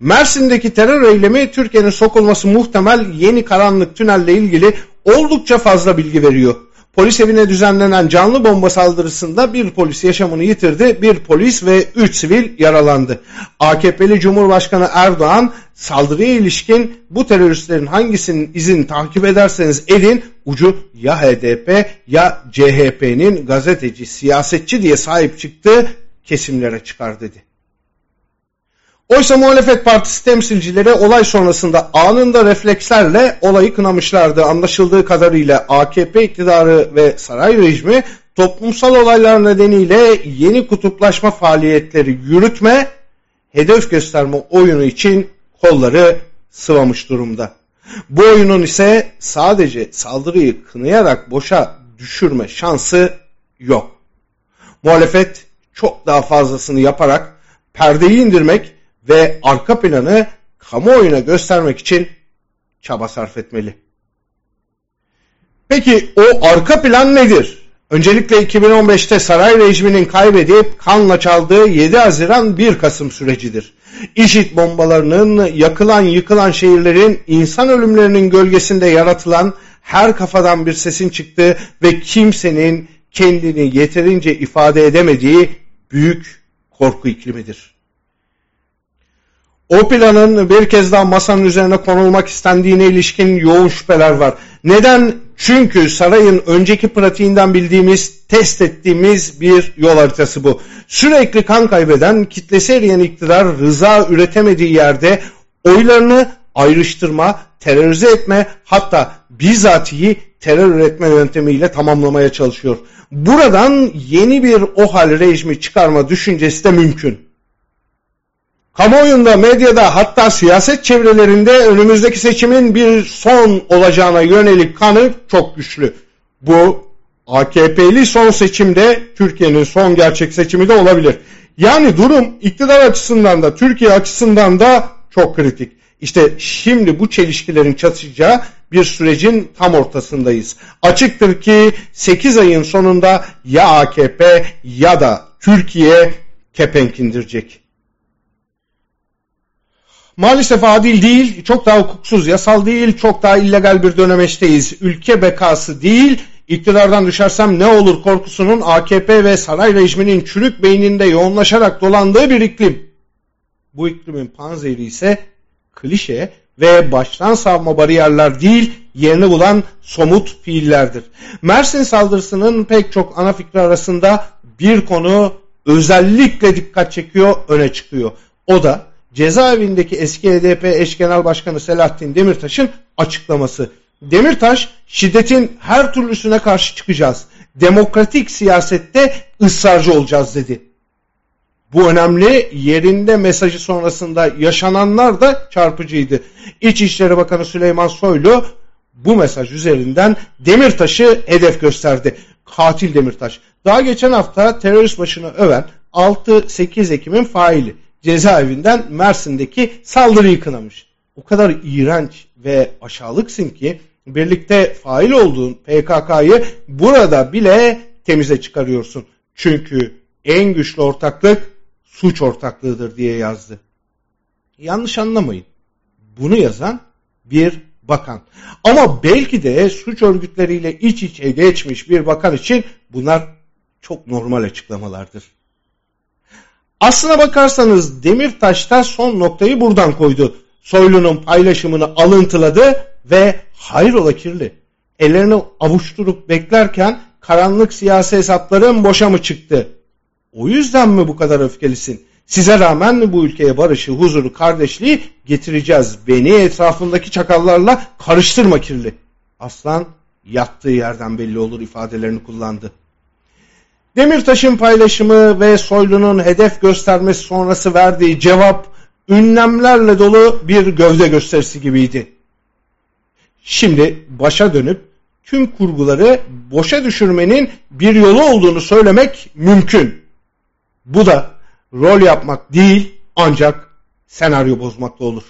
Mersin'deki terör eylemi Türkiye'nin sokulması muhtemel yeni karanlık tünelle ilgili oldukça fazla bilgi veriyor. Polis evine düzenlenen canlı bomba saldırısında bir polis yaşamını yitirdi, bir polis ve üç sivil yaralandı. AKP'li Cumhurbaşkanı Erdoğan saldırıya ilişkin bu teröristlerin hangisinin izini takip ederseniz edin ucu ya HDP ya CHP'nin gazeteci, siyasetçi diye sahip çıktığı kesimlere çıkar dedi. Oysa muhalefet partisi temsilcileri olay sonrasında anında reflekslerle olayı kınamışlardı. Anlaşıldığı kadarıyla AKP iktidarı ve saray rejimi toplumsal olaylar nedeniyle yeni kutuplaşma faaliyetleri yürütme, hedef gösterme oyunu için kolları sıvamış durumda. Bu oyunun ise sadece saldırıyı kınayarak boşa düşürme şansı yok. Muhalefet çok daha fazlasını yaparak perdeyi indirmek ve arka planı kamuoyuna göstermek için çaba sarf etmeli. Peki o arka plan nedir? Öncelikle 2015'te saray rejiminin kaybedip kanla çaldığı 7 Haziran 1 Kasım sürecidir. İşit bombalarının yakılan yıkılan şehirlerin insan ölümlerinin gölgesinde yaratılan her kafadan bir sesin çıktığı ve kimsenin kendini yeterince ifade edemediği büyük korku iklimidir. O planın bir kez daha masanın üzerine konulmak istendiğine ilişkin yoğun şüpheler var. Neden? Çünkü sarayın önceki pratiğinden bildiğimiz, test ettiğimiz bir yol haritası bu. Sürekli kan kaybeden, kitlesi eriyen iktidar rıza üretemediği yerde oylarını ayrıştırma, terörize etme, hatta bizatihi terör üretme yöntemiyle tamamlamaya çalışıyor. Buradan yeni bir OHAL rejimi çıkarma düşüncesi de mümkün. Kamuoyunda, medyada hatta siyaset çevrelerinde önümüzdeki seçimin bir son olacağına yönelik kanı çok güçlü. Bu AKP'li son seçimde Türkiye'nin son gerçek seçimi de olabilir. Yani durum iktidar açısından da Türkiye açısından da çok kritik. İşte şimdi bu çelişkilerin çatışacağı bir sürecin tam ortasındayız. Açıktır ki 8 ayın sonunda ya AKP ya da Türkiye kepenk indirecek. Maalesef adil değil, çok daha hukuksuz, yasal değil, çok daha illegal bir dönemeçteyiz. Ülke bekası değil, iktidardan düşersem ne olur korkusunun AKP ve saray rejiminin çürük beyninde yoğunlaşarak dolandığı bir iklim. Bu iklimin panzeri ise klişe ve baştan savma bariyerler değil, yerini bulan somut fiillerdir. Mersin saldırısının pek çok ana fikri arasında bir konu özellikle dikkat çekiyor, öne çıkıyor. O da cezaevindeki eski HDP eş genel başkanı Selahattin Demirtaş'ın açıklaması. Demirtaş şiddetin her türlüsüne karşı çıkacağız. Demokratik siyasette ısrarcı olacağız dedi. Bu önemli yerinde mesajı sonrasında yaşananlar da çarpıcıydı. İçişleri Bakanı Süleyman Soylu bu mesaj üzerinden Demirtaş'ı hedef gösterdi. Katil Demirtaş. Daha geçen hafta terörist başını öven 6-8 Ekim'in faili cezaevinden Mersin'deki saldırıyı kınamış. O kadar iğrenç ve aşağılıksın ki birlikte fail olduğun PKK'yı burada bile temize çıkarıyorsun. Çünkü en güçlü ortaklık suç ortaklığıdır diye yazdı. Yanlış anlamayın. Bunu yazan bir bakan. Ama belki de suç örgütleriyle iç içe geçmiş bir bakan için bunlar çok normal açıklamalardır. Aslına bakarsanız Demirtaş da son noktayı buradan koydu. Soylu'nun paylaşımını alıntıladı ve hayrola kirli. Ellerini avuşturup beklerken karanlık siyasi hesapların boşa mı çıktı? O yüzden mi bu kadar öfkelisin? Size rağmen mi bu ülkeye barışı, huzuru, kardeşliği getireceğiz? Beni etrafındaki çakallarla karıştırma kirli. Aslan yattığı yerden belli olur ifadelerini kullandı. Demirtaş'ın paylaşımı ve Soylu'nun hedef göstermesi sonrası verdiği cevap ünlemlerle dolu bir gövde gösterisi gibiydi. Şimdi başa dönüp tüm kurguları boşa düşürmenin bir yolu olduğunu söylemek mümkün. Bu da rol yapmak değil ancak senaryo bozmakla olur.